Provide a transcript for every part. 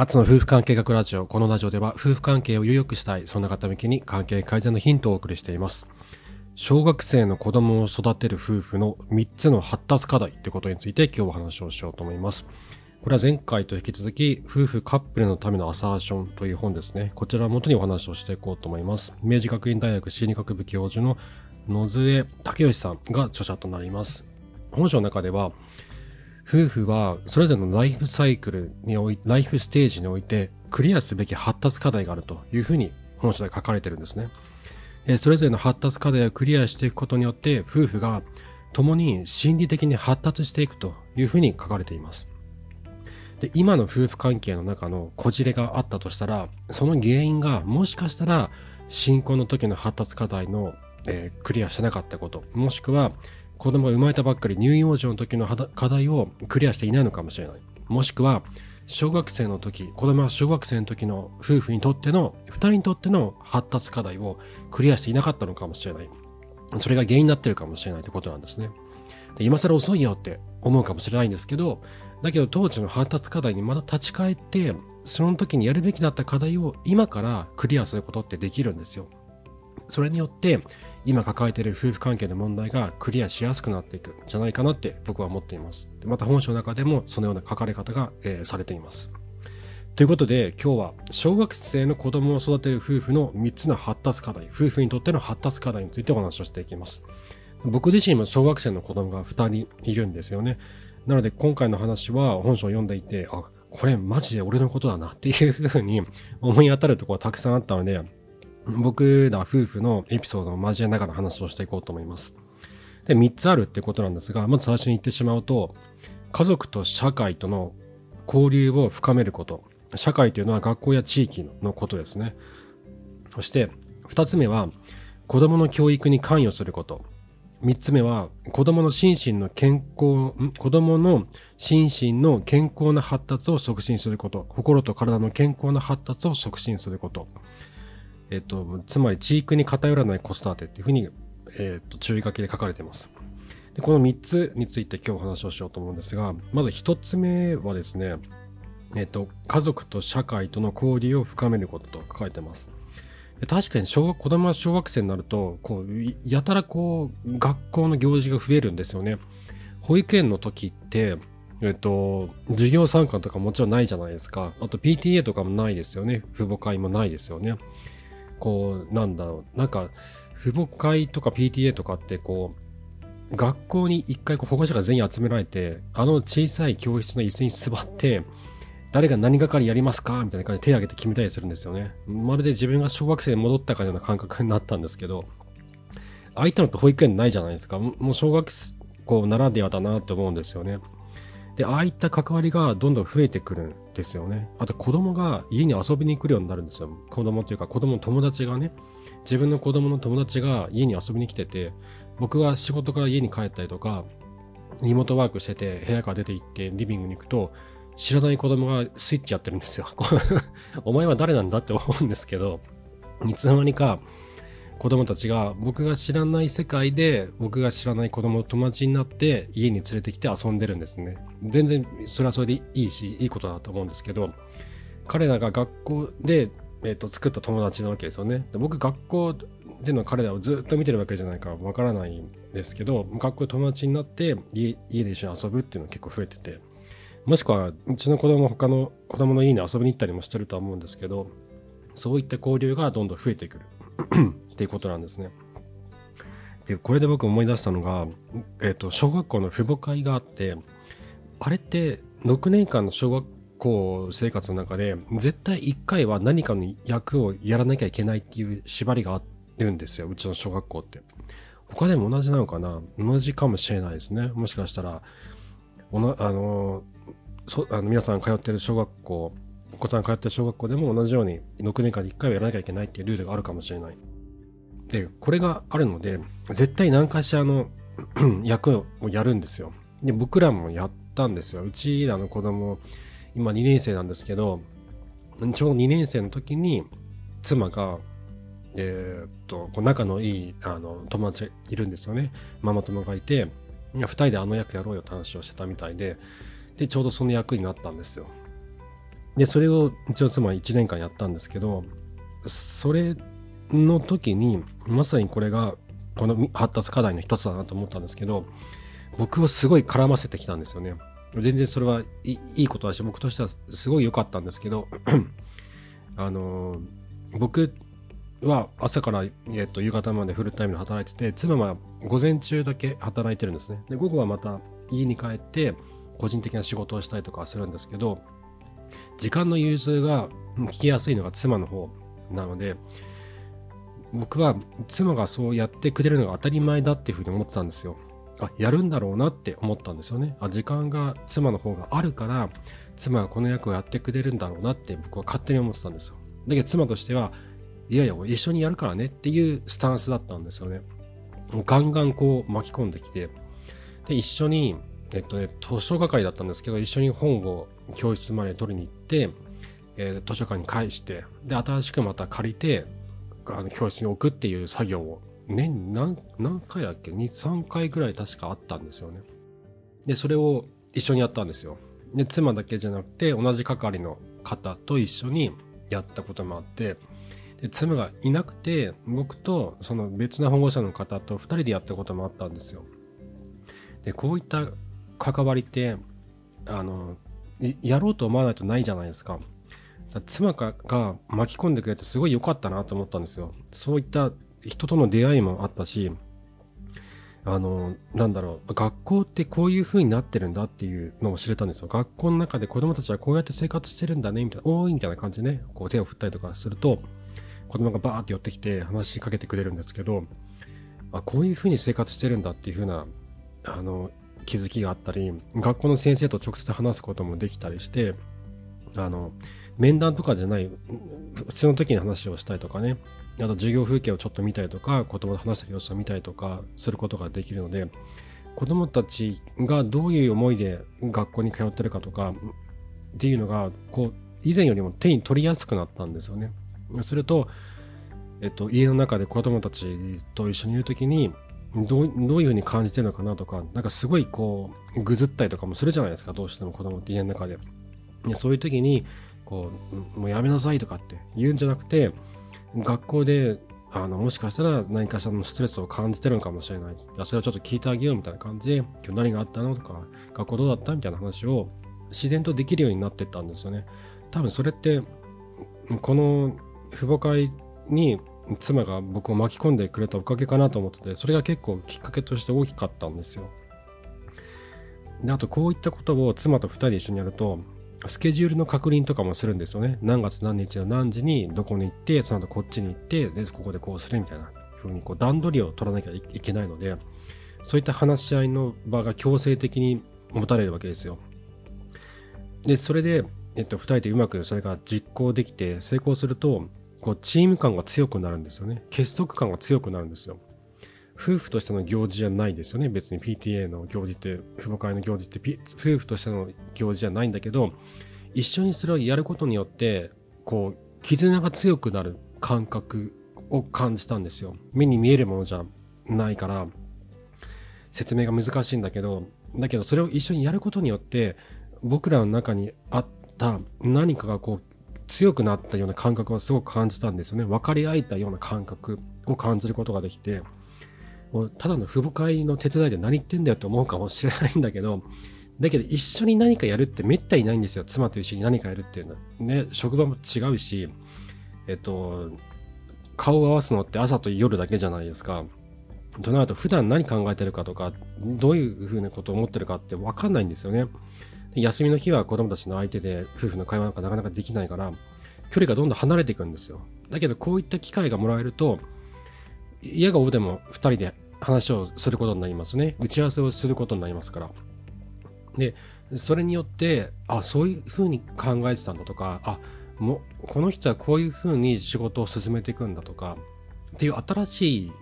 アツの夫婦関係学ラジオ。このラジオでは夫婦関係をより良くしたい、そんな方向けに関係改善のヒントをお送りしています。小学生の子供を育てる夫婦の3つの発達課題ということについて今日お話をしようと思います。これは前回と引き続き、夫婦カップルのためのアサーションという本ですね。こちらを元にお話をしていこうと思います。明治学院大学心理学部教授の野津武義さんが著者となります。本書の中では、夫婦はそれぞれのライフサイクルにおいてライフステージにおいてクリアすべき発達課題があるというふうに本書で書かれてるんですね。それぞれの発達課題をクリアしていくことによって夫婦が共に心理的に発達していくというふうに書かれています。で、今の夫婦関係の中のこじれがあったとしたら、その原因がもしかしたら新婚の時の発達課題の、えー、クリアしてなかったこと、もしくは子供が生まれたばっかり乳幼児の時の課題をクリアしていないのかもしれない。もしくは、小学生の時、子供は小学生の時の夫婦にとっての、二人にとっての発達課題をクリアしていなかったのかもしれない。それが原因になってるかもしれないということなんですね。で今更遅いよって思うかもしれないんですけど、だけど当時の発達課題にまた立ち返って、その時にやるべきだった課題を今からクリアすることってできるんですよ。それによって今抱えている夫婦関係の問題がクリアしやすくなっていくんじゃないかなって僕は思っています。また本書の中でもそのような書かれ方が、えー、されています。ということで今日は小学生の子供を育てる夫婦の3つの発達課題、夫婦にとっての発達課題についてお話をしていきます。僕自身も小学生の子供が2人いるんですよね。なので今回の話は本書を読んでいて、あ、これマジで俺のことだなっていうふうに思い当たるところがたくさんあったので、僕ら夫婦のエピソードを交えながら話をしていこうと思います。で、3つあるってことなんですが、まず最初に言ってしまうと、家族と社会との交流を深めること。社会というのは学校や地域のことですね。そして、2つ目は、子供の教育に関与すること。3つ目は、子供の心身の健康、子供の心身の健康な発達を促進すること。心と体の健康な発達を促進すること。えっと、つまり、地域に偏らない子育てっていうふうに、えっと、注意書きで書かれています。で、この3つについて今日お話をしようと思うんですが、まず1つ目はですね、えっと、家族と社会との交流を深めることと書かれてます。確かに小学、子供は小学生になると、こう、やたらこう、学校の行事が増えるんですよね。保育園の時って、えっと、授業参加とかもちろんないじゃないですか。あと PTA とかもないですよね。父母会もないですよね。こう、なんだろう、なんか、父母会とか PTA とかってこう、学校に一回こう保護者が全員集められて、あの小さい教室の椅子に座って、誰が何係やりますかみたいな感じで手を挙げて決めたりするんですよね。まるで自分が小学生に戻ったかのような感覚になったんですけど、ああいったのって保育園ないじゃないですか。もう小学校ならではだなって思うんですよね。で、ああいった関わりがどんどん増えてくるんですよね。あと子供が家に遊びに来るようになるんですよ。子供というか子供の友達がね、自分の子供の友達が家に遊びに来てて、僕が仕事から家に帰ったりとか、リモートワークしてて部屋から出て行ってリビングに行くと、知らない子供がスイッチやってるんですよ。お前は誰なんだって思うんですけど、いつの間にか子供たちが僕が知らない世界で僕が知らない子供友達になって家に連れてきて遊んでるんですね。全然それはそれでいいし、いいことだと思うんですけど、彼らが学校で、えーと、作った友達なわけですよね。で僕学校での彼らをずっと見てるわけじゃないからわからないんですけど、学校で友達になって家で一緒に遊ぶっていうのが結構増えてて、もしくはうちの子供他の子供の家に遊びに行ったりもしてるとは思うんですけど、そういった交流がどんどん増えてくる。っていうことなんですね。で、これで僕思い出したのが、えっ、ー、と、小学校の父母会があって、あれって6年間の小学校生活の中で、絶対1回は何かの役をやらなきゃいけないっていう縛りがあるんですよ、うちの小学校って。他でも同じなのかな？同じかもしれないですね。もしかしたら、おなあのそあの皆さん通ってる小学校お子さんが通ってる小学校でも同じように6年間で1回はやらなきゃいけないっていうルールがあるかもしれない。で、これがあるので、絶対何かしらの 役をやるんですよ。で、僕らもやったんですよ。うちらの子供、今2年生なんですけど、ちょうど2年生の時に、妻が、えー、っと、仲のいい、あの、友達いるんですよね。ママ友がいて、二人であの役やろうよって話をしてたみたいで、で、ちょうどその役になったんですよ。で、それを一応妻は1年間やったんですけど、それの時に、まさにこれが、この発達課題の一つだなと思ったんですけど、僕をすごい絡ませてきたんですよね。全然それはいいことだし、僕としてはすごい良かったんですけど、あの、僕は朝から、えっと、夕方までフルタイムで働いてて、妻は午前中だけ働いてるんですね。で、午後はまた家に帰って、個人的な仕事をしたりとかするんですけど、時間の融通が聞きやすいのが妻の方なので、僕は妻がそうやってくれるのが当たり前だっていうふうに思ってたんですよ。あ、やるんだろうなって思ったんですよね。あ、時間が妻の方があるから、妻がこの役をやってくれるんだろうなって僕は勝手に思ってたんですよ。だけど妻としては、いやいや、一緒にやるからねっていうスタンスだったんですよね。ガンガンこう巻き込んできて、で、一緒に、えっとね、図書係だったんですけど、一緒に本を教室まで取りに行って、えー、図書館に返して、で、新しくまた借りて、あの教室に置くっていう作業を年に何何回だっけ ?2、3回ぐらい確かあったんですよね。で、それを一緒にやったんですよ。で、妻だけじゃなくて、同じ係の方と一緒にやったこともあって、で、妻がいなくて、僕とその別な保護者の方と二人でやったこともあったんですよ。で、こういった関わりって、あの、やろうと思わないとないじゃないですか。か妻が巻き込んでくれてすごい良かったなと思ったんですよ。そういった人との出会いもあったし、あの、なんだろう、学校ってこういう風になってるんだっていうのを知れたんですよ。学校の中で子供たちはこうやって生活してるんだね、みたいな、おいみたいな感じでね、こう手を振ったりとかすると、子供がバーって寄ってきて話しかけてくれるんですけど、あ、こういう風に生活してるんだっていう風な、あの、気づきがあったり、学校の先生と直接話すこともできたりして、あの、面談とかじゃない、普通の時に話をしたりとかね、あと授業風景をちょっと見たりとか、子供と話してる様子を見たりとかすることができるので、子供たちがどういう思いで学校に通ってるかとかっていうのが、こう、以前よりも手に取りやすくなったんですよね。それと、えっと、家の中で子供たちと一緒にいるときに、どう、どういうふうに感じてるのかなとか、なんかすごいこう、ぐずったりとかもするじゃないですか、どうしても子供って家の中で。そういう時に、こう、もうやめなさいとかって言うんじゃなくて、学校で、あの、もしかしたら何かしらのストレスを感じてるのかもしれない。それをちょっと聞いてあげようみたいな感じで、今日何があったのとか、学校どうだったみたいな話を自然とできるようになってったんですよね。多分それって、この父母会に妻が僕を巻き込んでくれたおかげかなと思ってて、それが結構きっかけとして大きかったんですよ。で、あとこういったことを妻と二人で一緒にやると、スケジュールの確認とかもするんですよね。何月何日の何時にどこに行って、その後こっちに行って、で、ここでこうするみたいな風にこう段取りを取らなきゃいけないので、そういった話し合いの場が強制的に持たれるわけですよ。で、それで、えっと、二人でうまくそれが実行できて成功すると、こう、チーム感が強くなるんですよね。結束感が強くなるんですよ。夫婦としての行事じゃないですよね。別に PTA の行事って、父母会の行事って、夫婦としての行事じゃないんだけど、一緒にそれをやることによって、こう、絆が強くなる感覚を感じたんですよ。目に見えるものじゃないから、説明が難しいんだけど、だけどそれを一緒にやることによって、僕らの中にあった何かがこう、強くなったような感覚をすごく感じたんですよね。分かり合えたような感覚を感じることができて、もうただの父母会の手伝いで何言ってんだよって思うかもしれないんだけど、だけど一緒に何かやるってめったにないんですよ。妻と一緒に何かやるっていうのは。ね、職場も違うし、えっと、顔を合わすのって朝と夜だけじゃないですか。となると普段何考えてるかとか、どういうふうなことを思ってるかってわかんないんですよね。休みの日は子供たちの相手で夫婦の会話なんかなかなかできないから、距離がどんどん離れていくんですよ。だけどこういった機会がもらえると、嫌がおでも二人で話をすることになりますね。打ち合わせをすることになりますから。で、それによって、あ、そういうふうに考えてたんだとか、あ、も、この人はこういうふうに仕事を進めていくんだとか、っていう新しい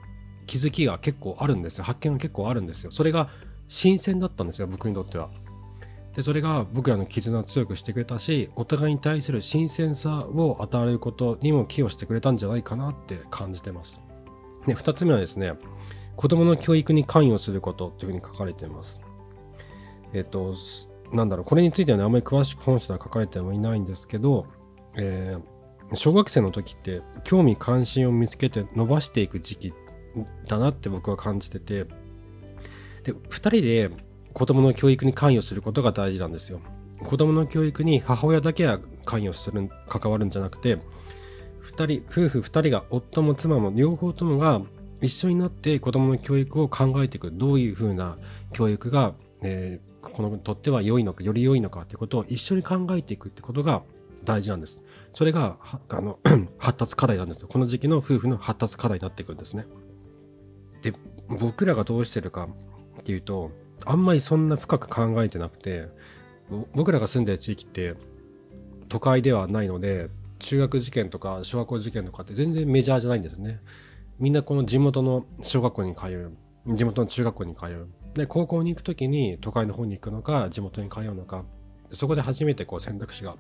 気づきが結構あるんですよ。発見が結構あるんですよ。それが新鮮だったんですよ、僕にとっては。で、それが僕らの絆を強くしてくれたし、お互いに対する新鮮さを与えることにも寄与してくれたんじゃないかなって感じてます。で、二つ目はですね、子供の教育に関与することというふうに書かれています。えっと、なんだろう、これについてはね、あんまり詳しく本書では書かれてはいないんですけど、えー、小学生の時って興味関心を見つけて伸ばしていく時期だなって僕は感じてて、で、二人で子供の教育に関与することが大事なんですよ。子供の教育に母親だけは関与する、関わるんじゃなくて、二人、夫婦二人が、夫も妻も両方ともが一緒になって子供の教育を考えていく。どういうふうな教育が、えー、このとっては良いのか、より良いのかってことを一緒に考えていくってことが大事なんです。それが、あの、発達課題なんですよ。この時期の夫婦の発達課題になっていくんですね。で、僕らがどうしてるかっていうと、あんまりそんな深く考えてなくて、僕らが住んでる地域って都会ではないので、中学受験とか小学校受験とかって全然メジャーじゃないんですね。みんなこの地元の小学校に通う、地元の中学校に通う。で、高校に行くときに都会の方に行くのか、地元に通うのか、そこで初めてこう選択肢が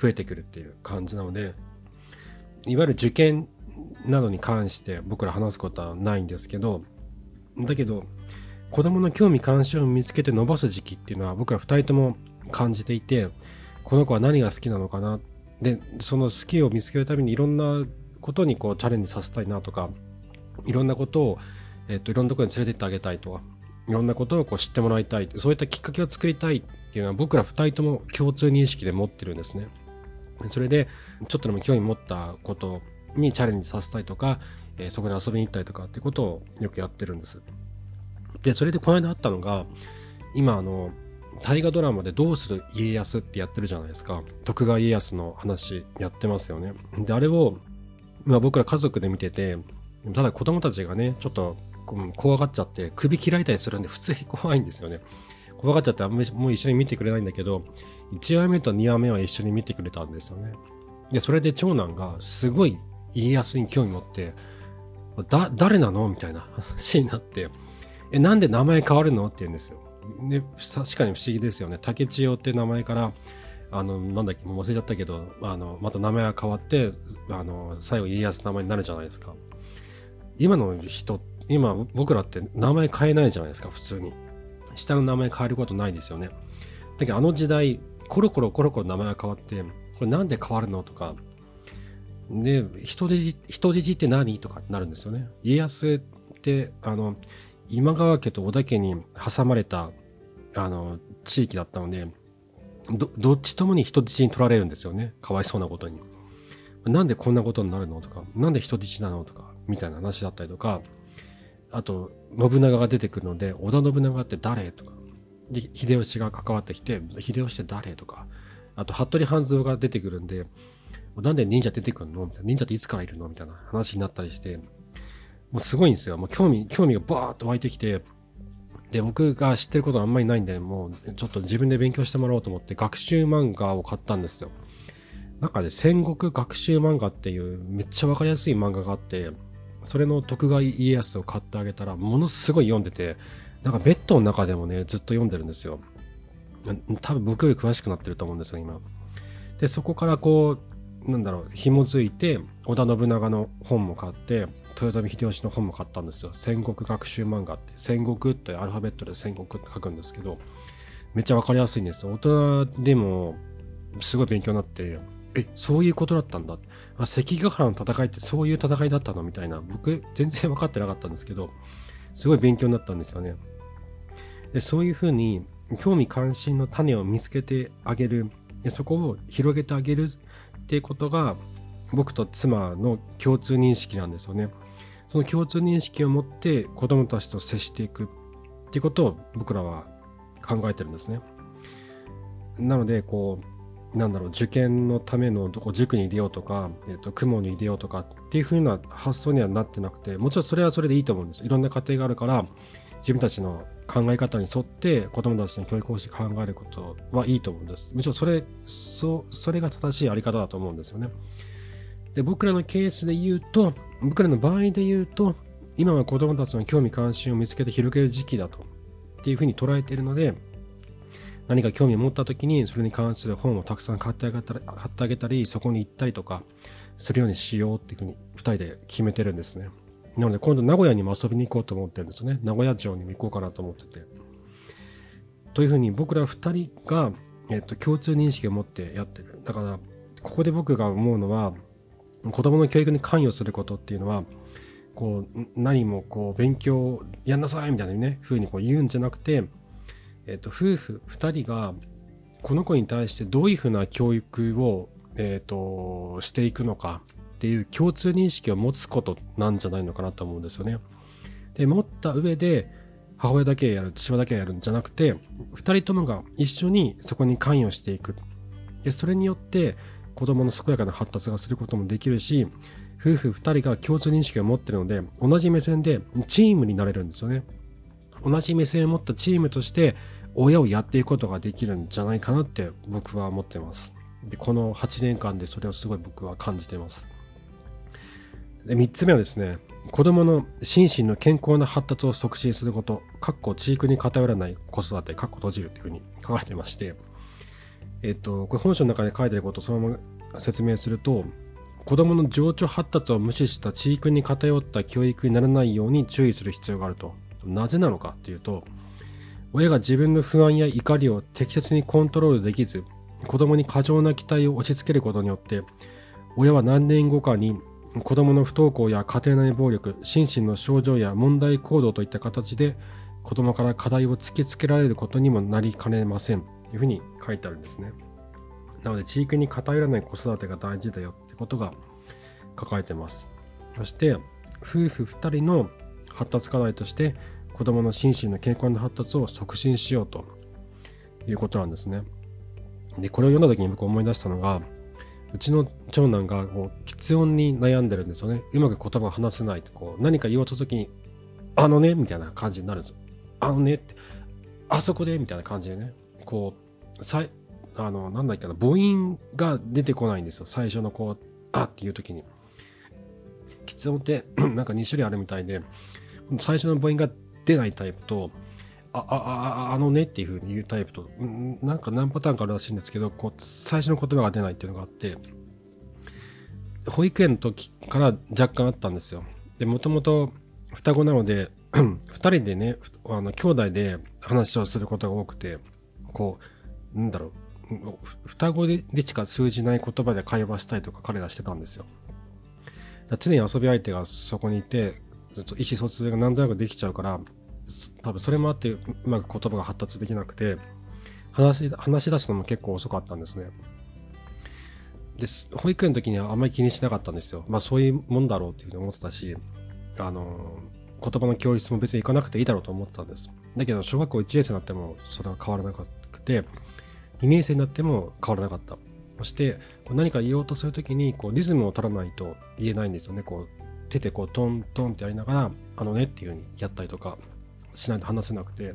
増えてくるっていう感じなので、いわゆる受験などに関して僕ら話すことはないんですけど、だけど、子供の興味関心を見つけて伸ばす時期っていうのは僕ら二人とも感じていて、この子は何が好きなのかな？で、その好きを見つけるためにいろんなことにこうチャレンジさせたいなとか、いろんなことを、えっと、いろんなところに連れてってあげたいとか、いろんなことをこう知ってもらいたい。そういったきっかけを作りたいっていうのは僕ら二人とも共通認識で持ってるんですね。それで、ちょっとでも興味持ったことにチャレンジさせたいとか、え、そこに遊びに行ったりとかってことをよくやってるんです。で、それでこの間あったのが、今あの、大河ドラマでどうする家康ってやってるじゃないですか。徳川家康の話やってますよね。で、あれを、まあ僕ら家族で見てて、ただ子供たちがね、ちょっと怖がっちゃって首切られたりするんで普通に怖いんですよね。怖がっちゃってあんまりもう一緒に見てくれないんだけど、1話目と2話目は一緒に見てくれたんですよね。で、それで長男がすごい家康に興味持って、だ、誰なの？みたいな話になって、え、なんで名前変わるの？って言うんですよ。ね、確かに不思議ですよね。竹千代って名前から、あの、なんだっけ、もう忘れちゃったけど、あの、また名前が変わって、あの、最後家康の名前になるじゃないですか。今の人、今僕らって名前変えないじゃないですか、普通に。下の名前変えることないですよね。だけどあの時代、コロコロコロコロ名前が変わって、これなんで変わるのとか、で、人質、人質って何？とかなるんですよね。家康って、あの、今川家と織田家に挟まれた、あの、地域だったので、ど、どっちともに人質に取られるんですよね。かわいそうなことに。なんでこんなことになるのとか、なんで人質なのとか、みたいな話だったりとか、あと、信長が出てくるので、織田信長って誰とか、で、秀吉が関わってきて、秀吉って誰とか、あと、服部半蔵が出てくるんで、なんで忍者出てくるのみたいな。忍者っていつからいるのみたいな話になったりして、もうすごいんですよ。もう興味、興味がバーッと湧いてきて、で、僕が知ってることあんまりないんで、もうちょっと自分で勉強してもらおうと思って学習漫画を買ったんですよ。なんかね、戦国学習漫画っていうめっちゃわかりやすい漫画があって、それの徳川家康を買ってあげたら、ものすごい読んでて、なんかベッドの中でもね、ずっと読んでるんですよ。多分僕より詳しくなってると思うんですよ、今。で、そこからこう、なんだろう、紐づいて、織田信長の本も買って、豊臣秀吉の本も買ったんですよ。戦国学習漫画って。戦国ってアルファベットで戦国って書くんですけど、めっちゃわかりやすいんです大人でも、すごい勉強になって、え、そういうことだったんだ。あ、関ヶ原の戦いってそういう戦いだったのみたいな。僕、全然分かってなかったんですけど、すごい勉強になったんですよね。でそういうふうに、興味関心の種を見つけてあげる。でそこを広げてあげるっていうことが、僕と妻の共通認識なんですよね。その共通認識を持って子供たちと接していくっていうことを僕らは考えてるんですね。なので、こう、なんだろう、受験のための塾に入れようとか、えっ、ー、と、雲に入れようとかっていうふうな発想にはなってなくて、もちろんそれはそれでいいと思うんです。いろんな家庭があるから、自分たちの考え方に沿って子供たちの教育方針考えることはいいと思うんです。むしろそれ、そ、それが正しいあり方だと思うんですよね。で、僕らのケースで言うと、僕らの場合で言うと、今は子供たちの興味関心を見つけて広げる時期だと、っていうふうに捉えているので、何か興味を持った時に、それに関する本をたくさん買ってあげたり、買ってあげたり、そこに行ったりとか、するようにしようっていうふうに、二人で決めてるんですね。なので、今度名古屋にも遊びに行こうと思ってるんですね。名古屋城にも行こうかなと思ってて。というふうに僕ら二人が、えっと、共通認識を持ってやってる。だから、ここで僕が思うのは、子供の教育に関与することっていうのは、こう、何もこう、勉強やんなさいみたいなね、風にこう言うんじゃなくて、えっと、夫婦二人が、この子に対してどういうふうな教育を、えっと、していくのかっていう共通認識を持つことなんじゃないのかなと思うんですよね。で、持った上で、母親だけやる、父親だけやるんじゃなくて、二人ともが一緒にそこに関与していく。で、それによって子供の健やかな発達がすることもできるし、夫婦二人が共通認識を持ってるので、同じ目線でチームになれるんですよね。同じ目線を持ったチームとして親をやっていくことができるんじゃないかなって僕は思ってます。で、この8年間でそれをすごい僕は感じてます。で、3つ目はですね、子供の心身の健康な発達を促進すること、かっこ地域に偏らない子育て、かっこ閉じるというふうに書かれてまして、えっと、これ本書の中で書いてあることをそのまま説明すると、子供の情緒発達を無視した地域に偏った教育にならないように注意する必要があると。なぜなのかっていうと、親が自分の不安や怒りを適切にコントロールできず、子供に過剰な期待を押し付けることによって、親は何年後かに子供の不登校や家庭内暴力、心身の症状や問題行動といった形で子供から課題を突きつけられることにもなりかねません。というふうに書いてあるんですね。なので、地域に偏らない子育てが大事だよってことが書かれてます。そして、夫婦2人の発達課題として、子供の心身の健康な発達を促進しようということなんですね。で、これを読んだ時に僕思い出したのが、うちの長男がこう、喫音に悩んでるんですよね。うまく言葉を話せないと、こう、何か言おうと時に、あのね、みたいな感じになるんですよ。あのねって、あそこで、みたいな感じでね、こう、さい、あの、なんだっけな、母音が出てこないんですよ。最初のこう、あっていう時に。喫音ってなんか2種類あるみたいで、最初の母音が出ないタイプと、あ、あ、あ、あのねっていう風に言うタイプと、なんか何パターンかあるらしいんですけど、こう、最初の言葉が出ないっていうのがあって、保育園の時から若干あったんですよ。で、もともと双子なので、二人でね、あの、兄弟で話をすることが多くて、こう、なんだろう、双子でしか通じない言葉で会話したいとか彼らしてたんですよ。常に遊び相手がそこにいて、意思疎通が何となくできちゃうから、多分それもあってうまく言葉が発達できなくて、話し、話し出すのも結構遅かったんですね。です。保育園の時にはあんまり気にしなかったんですよ。まあそういうもんだろうっていうふうに思ってたし、あの、言葉の教室も別に行かなくていいだろうと思ってたんです。だけど、小学校1年生になってもそれは変わらなくて、2年生になっても変わらなかった。そして、こう何か言おうとするときに、こう、リズムを取らないと言えないんですよね。こう、手でこう、トントンってやりながら、あのねっていう風にやったりとかしないと話せなくて。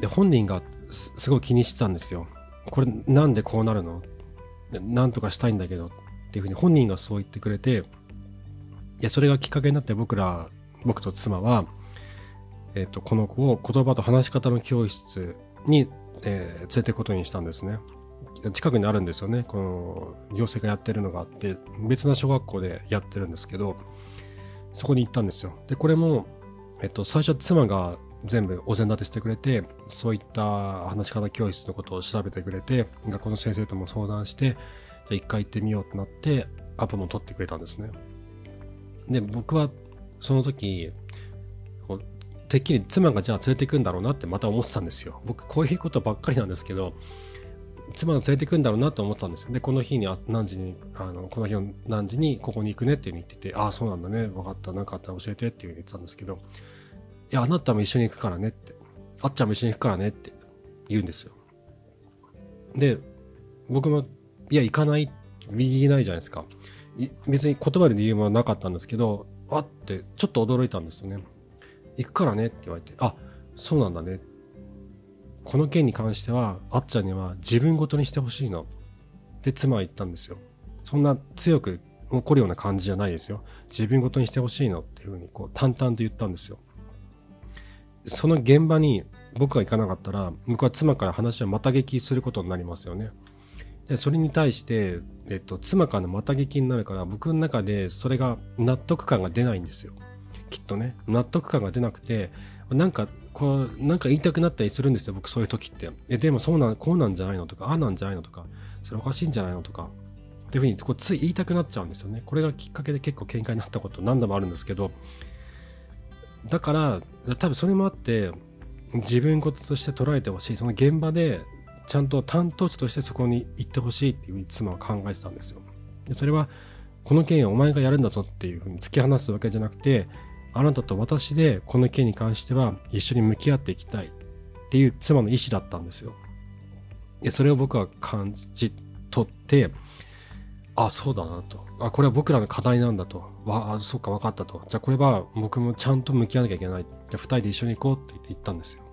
で、本人がすごい気にしてたんですよ。これなんでこうなるの？なんとかしたいんだけどっていう風に本人がそう言ってくれて、いや、それがきっかけになって僕ら、僕と妻は、えっ、と、この子を言葉と話し方の教室にえー、連れていくことにしたんですね。近くにあるんですよね。この行政がやってるのがあって、別な小学校でやってるんですけど、そこに行ったんですよ。で、これも、えっと、最初は妻が全部お膳立てしてくれて、そういった話し方教室のことを調べてくれて、学校の先生とも相談して、じゃ一回行ってみようとなって、アポも取ってくれたんですね。で、僕はその時、てっきり妻がじゃあ連れて行くんだろうなってまた思ってたんですよ。僕こういうことばっかりなんですけど、妻が連れて行くんだろうなと思ってたんですよ。で、この日に何時に、あの、この日の何時にここに行くねっていうふうに言ってて、ああ、そうなんだね。分かった。何かあったら教えてっていうふうに言ってたんですけど、や、あなたも一緒に行くからねって、あっちゃんも一緒に行くからねって言うんですよ。で、僕も、いや、行かない、右ないじゃないですか。別に言葉で理由もなかったんですけど、あってちょっと驚いたんですよね。行くからねって言われて、あ、そうなんだね。この件に関しては、あっちゃんには自分ごとにしてほしいの。って妻は言ったんですよ。そんな強く怒るような感じじゃないですよ。自分ごとにしてほしいのっていうふうに、こう、淡々と言ったんですよ。その現場に僕が行かなかったら、僕は妻から話をまた聞きすることになりますよね。で、それに対して、えっと、妻からのまた聞きになるから、僕の中でそれが納得感が出ないんですよ。きっとね、納得感が出なくて、なんかこう、なんか言いたくなったりするんですよ、僕そういう時って。え、でもそうなん、こうなんじゃないのとか、ああなんじゃないのとか、それおかしいんじゃないのとか、っていうふうにこうつい言いたくなっちゃうんですよね。これがきっかけで結構喧嘩になったこと何度もあるんですけど、だから、多分それもあって、自分事として捉えてほしい。その現場で、ちゃんと担当地としてそこに行ってほしいっていうふうに妻は考えてたんですよ。でそれは、この件お前がやるんだぞっていうふうに突き放すわけじゃなくて、あなたと私でこの件に関しては一緒に向き合っていきたいっていう妻の意思だったんですよ。で、それを僕は感じ取って、あ、そうだなと。あ、これは僕らの課題なんだと。わ、あ、そっか、分かったと。じゃあこれは僕もちゃんと向き合わなきゃいけない。じゃあ二人で一緒に行こうって言って言ったんですよ。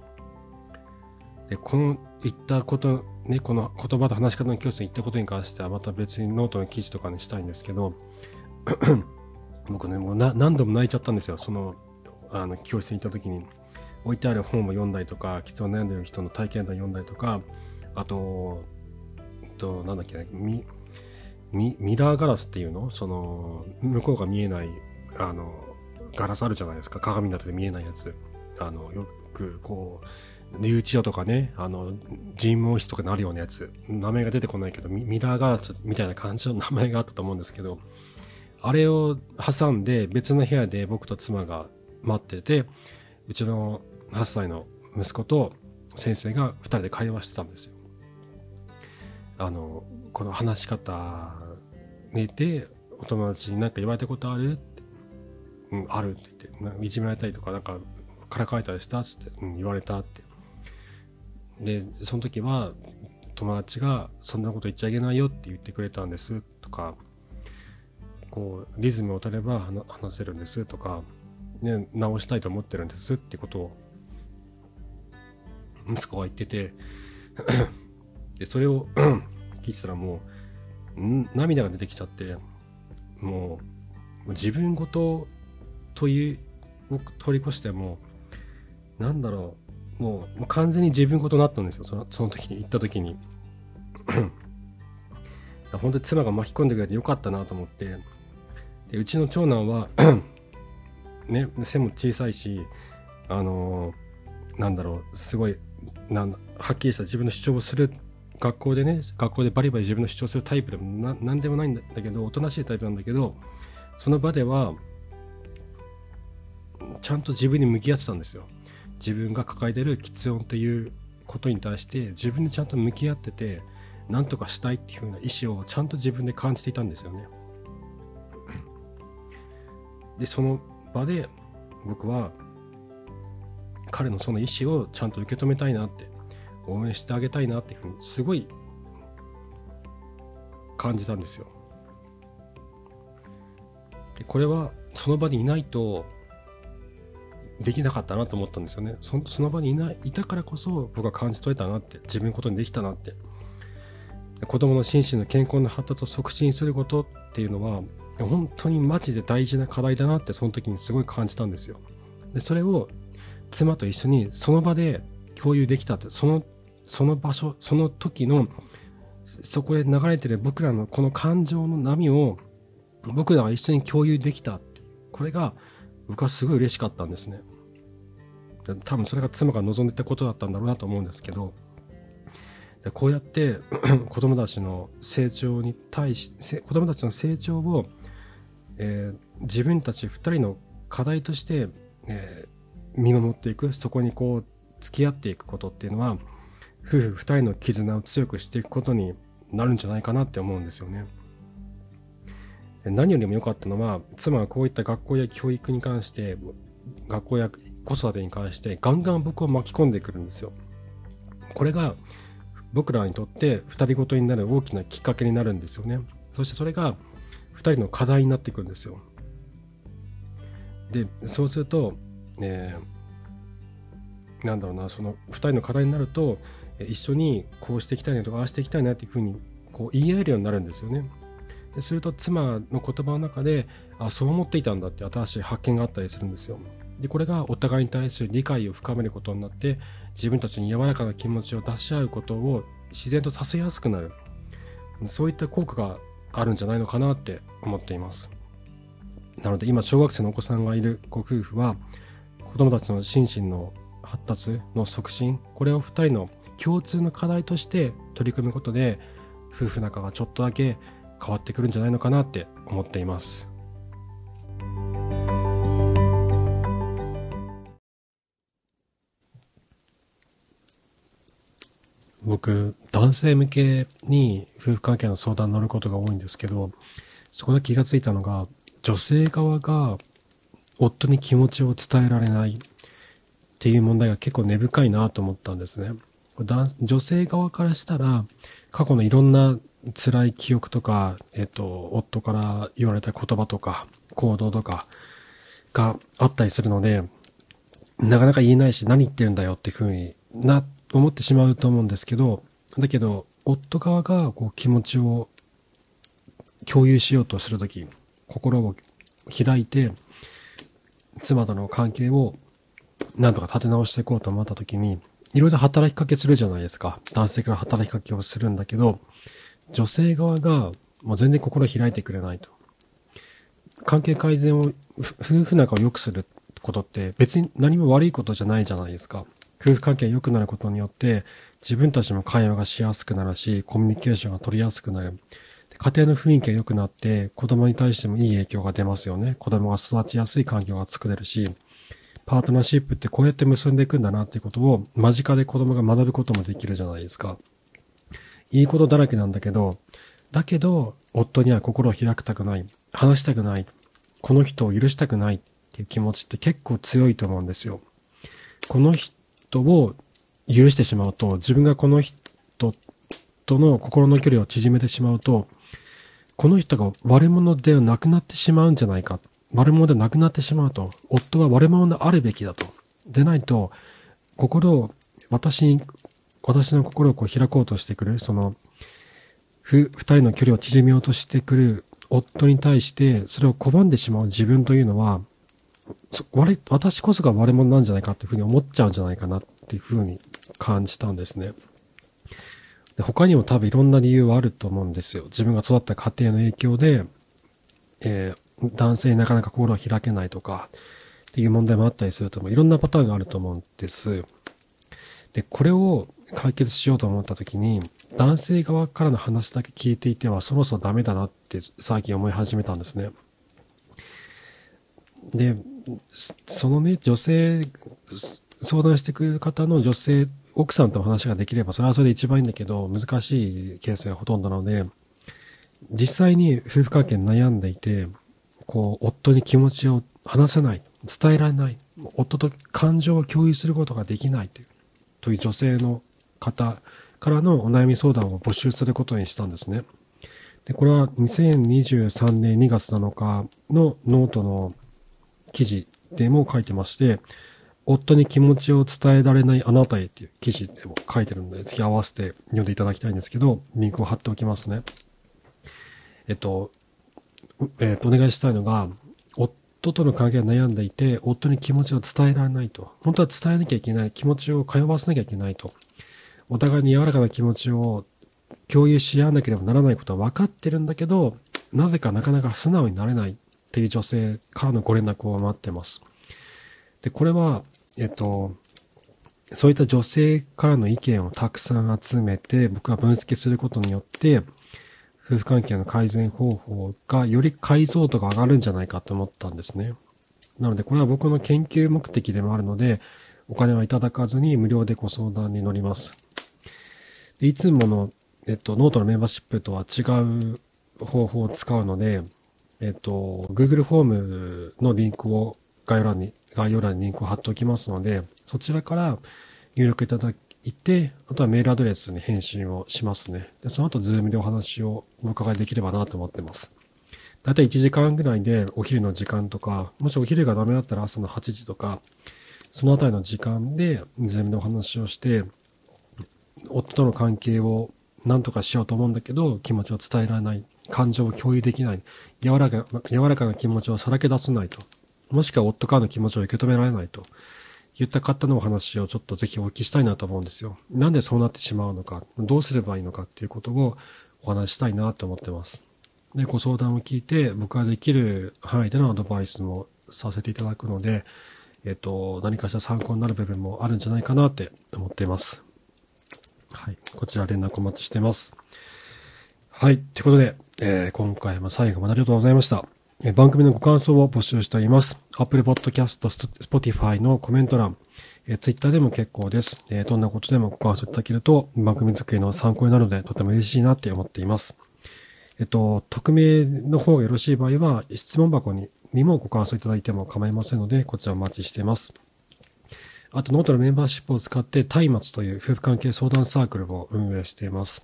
で、この言ったこと、ね、この言葉と話し方の教室に言ったことに関してはまた別にノートの記事とかにしたいんですけど、僕ね、もう何度も泣いちゃったんですよ。その、あの、教室に行った時に。置いてある本を読んだりとか、喫音悩んでる人の体験談読んだりとか、あと、えっと、なんだっけ、ミミラーガラスっていうの？その、向こうが見えない、あの、ガラスあるじゃないですか。鏡になって見えないやつ。あの、よく、こう、留置所とかね、あの、尋問室とかなるようなやつ。名前が出てこないけど、ミラーガラスみたいな感じの名前があったと思うんですけど、あれを挟んで別の部屋で僕と妻が待ってて、うちの8歳の息子と先生が2人で会話してたんですよ。あの、この話し方見て、お友達に何か言われたことある？って、うん、あるって言って、いじめられたりとか、なんか、からかえたりした？って、うん、言われたって。で、その時は、友達が、そんなこと言っちゃいけないよって言ってくれたんです、とか、こう、リズムを取れば話せるんです。とか、ね、直したいと思ってるんです。ってことを、息子が言ってて。で、それを 聞いてたらもう、涙が出てきちゃって、もう、自分ごとという、を通り越しても、なんだろう、もうもう完全に自分ごとなったんですよ、そのその時に、行った時に。本当に妻が巻き込んでくれてよかったなと思って、でうちの長男は ね、背も小さいし、あのー、なんだろう、すごい、なんはっきりした自分の主張をする、学校でね、学校でバリバリ自分の主張するタイプでもななんでもないんだけど、おとなしいタイプなんだけど、その場では、ちゃんと自分に向き合ってたんですよ。自分が抱えてる喫音ということに対して自分でちゃんと向き合ってて、なんとかしたいっていう風な意思をちゃんと自分で感じていたんですよね。で、その場で僕は彼のその意思をちゃんと受け止めたいなって、応援してあげたいなっていうふうにすごい感じたんですよ。でこれはその場にいないとできなかったなと思ったんですよね。そその場にいない、いたからこそ僕は感じ取れたなって、自分のことにできたなって。子供の心身の健康の発達を促進することっていうのは、本当にマジで大事な課題だなってその時にすごい感じたんですよ。で、それを妻と一緒にその場で共有できたって、その、その場所、その時の、そこで流れてる僕らのこの感情の波を僕らが一緒に共有できた。これが僕はすごい嬉しかったんですね。多分それが妻が望んでたことだったんだろうなと思うんですけど、こうやって 子供たちの成長に対し、子供たちの成長をえー、自分たち2人の課題として、えー、見守っていくそこにこう付き合っていくことっていうのは夫婦2人の絆を強くしていくことになるんじゃないかなって思うんですよね。何よりも良かったのは妻はこういった学校や教育に関して学校や子育てに関してガンガン僕を巻き込んでくるんですよ。これが僕らにとって二人ごとになる大きなきっかけになるんですよね。そしてそれが2人の課題になっていくんですよ。でそうすると、えー、なんだろうなその2人の課題になると一緒にこうしていきたいねとかああしていきたいなっていうふうにこう言い合えるようになるんですよね。ですると妻の言葉の中であそう思っていたんだって新しい発見があったりするんですよ。でこれがお互いに対する理解を深めることになって自分たちに柔らかな気持ちを出し合うことを自然とさせやすくなるそういった効果があるんじゃないのかなって思っています。なので今小学生のお子さんがいるご夫婦は子供たちの心身の発達の促進、これを二人の共通の課題として取り組むことで、夫婦仲がちょっとだけ変わってくるんじゃないのかなって思っています。僕、男性向けに夫婦関係の相談に乗ることが多いんですけど、そこで気がついたのが、女性側が夫に気持ちを伝えられないっていう問題が結構根深いなと思ったんですね。女性側からしたら、過去のいろんな辛い記憶とか、えっと、夫から言われた言葉とか、行動とかがあったりするので、なかなか言えないし何言ってるんだよっていうふうにな、思ってしまうと思うんですけど、だけど、夫側がこう気持ちを共有しようとするとき、心を開いて、妻との関係をなんとか立て直していこうと思ったときに、いろいろ働きかけするじゃないですか。男性から働きかけをするんだけど、女性側がもう全然心開いてくれないと。関係改善を、夫婦仲を良くすることって別に何も悪いことじゃないじゃないですか。夫婦関係が良くなることによって自分たちも会話がしやすくなるし、コミュニケーションが取りやすくなる。家庭の雰囲気が良くなって子供に対してもいい影響が出ますよね。子供が育ちやすい環境が作れるし、パートナーシップってこうやって結んでいくんだなっていうことを間近で子供が学ぶこともできるじゃないですか。いいことだらけなんだけど、だけど、夫には心を開きたくない。話したくない。この人を許したくないっていう気持ちって結構強いと思うんですよ。この人を許してしまうと、自分がこの人との心の距離を縮めてしまうと、この人が悪者ではなくなってしまうんじゃないか。悪者ではなくなってしまうと、夫は悪者であるべきだと。でないと、心を私に私の心をこう開こうとしてくる、その、ふ、二人の距離を縮めようとしてくる夫に対して、それを拒んでしまう自分というのは、悪私こそが悪者なんじゃないかっていうふうに思っちゃうんじゃないかなっていうふうに感じたんですね。で他にも多分いろんな理由はあると思うんですよ。自分が育った家庭の影響で、えー、男性になかなか心を開けないとか、っていう問題もあったりすると思う。いろんなパターンがあると思うんです。で、これを解決しようと思った時に、男性側からの話だけ聞いていてはそろそろダメだなって最近思い始めたんですね。で、そのね、女性、相談してくる方の女性、奥さんと話ができれば、それはそれで一番いいんだけど、難しいケースがほとんどなので、実際に夫婦関係に悩んでいて、こう、夫に気持ちを話せない、伝えられない、夫と感情を共有することができないという、という女性の方からのお悩み相談を募集することにしたんですね。で、これは2023年2月7日のノートの記事でも書いてまして、夫に気持ちを伝えられないあなたへっていう記事でも書いてるので、ぜひ合わせて読んでいただきたいんですけど、リンクを貼っておきますね。えっと、えっと、お願いしたいのが、夫との関係が悩んでいて、夫に気持ちを伝えられないと。本当は伝えなきゃいけない。気持ちを通わせなきゃいけないと。お互いに柔らかな気持ちを共有し合わなければならないことは分かってるんだけど、なぜかなかなか素直になれないっていう女性からのご連絡を待ってます。で、これは、えっと、そういった女性からの意見をたくさん集めて、僕が分析することによって、夫婦関係の改善方法がより解像度が上がるんじゃないかと思ったんですね。なので、これは僕の研究目的でもあるので、お金はいただかずに無料でご相談に乗ります。でいつもの、えっと、ノートのメンバーシップとは違う方法を使うので、えっと、Google フォームのリンクを概要欄に、概要欄にリンクを貼っておきますので、そちらから入力いただいて、あとはメールアドレスに返信をしますね。で、その後、ズームでお話をお伺いできればなと思ってます。だいたい1時間ぐらいでお昼の時間とか、もしお昼がダメだったら朝の8時とか、そのあたりの時間で、ズームでお話をして、夫との関係を何とかしようと思うんだけど、気持ちを伝えられない。感情を共有できない。柔らか、柔らかな気持ちをさらけ出せないと。もしくは夫からの気持ちを受け止められないと。言った方のお話をちょっとぜひお聞きしたいなと思うんですよ。なんでそうなってしまうのか、どうすればいいのかっていうことをお話したいなと思ってます。で、ご相談を聞いて、僕ができる範囲でのアドバイスもさせていただくので、えっ、と、何かしら参考になる部分もあるんじゃないかなって思っています。はい。こちら連絡お待ちしてます。はい。ということで、えー、今回も最後までありがとうございました。番組のご感想を募集しております。Apple Podcast、Spotify のコメント欄、え、Twitter でも結構です。え、どんなことでもご感想いただけると番組作りの参考になるのでとても嬉しいなって思っています。えっと、匿名の方がよろしい場合は、質問箱ににもご感想いただいても構いませんので、こちらお待ちしています。あと、ノートのメンバーシップを使って、松明という夫婦関係相談サークルを運営しています。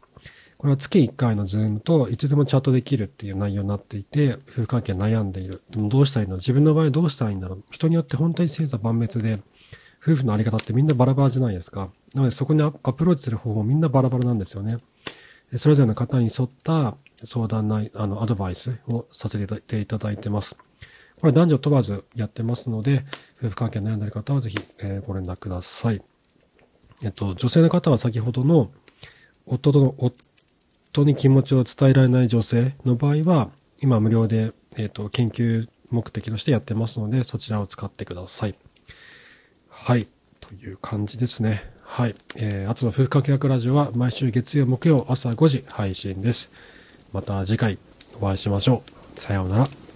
これは月1回のズームといつでもチャットできるっていう内容になっていて、夫婦関係悩んでいる。でもどうしたらいいの自分の場合どうしたらいいんだろう人によって本当に千差万別で、夫婦のあり方ってみんなバラバラじゃないですか。なのでそこにアプローチする方法もみんなバラバラなんですよね。それぞれの方に沿った相談内、あの、アドバイスをさせていただいてます。これ男女問わずやってますので、夫婦関係悩んでいる方はぜひ、え、ご連絡ください。えっと、女性の方は先ほどの夫との、当に気持ちを伝えられない女性の場合は、今無料で、えっと、研究目的としてやってますので、そちらを使ってください。はい。という感じですね。はい。えー、あつの夫婦関係学ラジオは毎週月曜木曜朝5時配信です。また次回お会いしましょう。さようなら。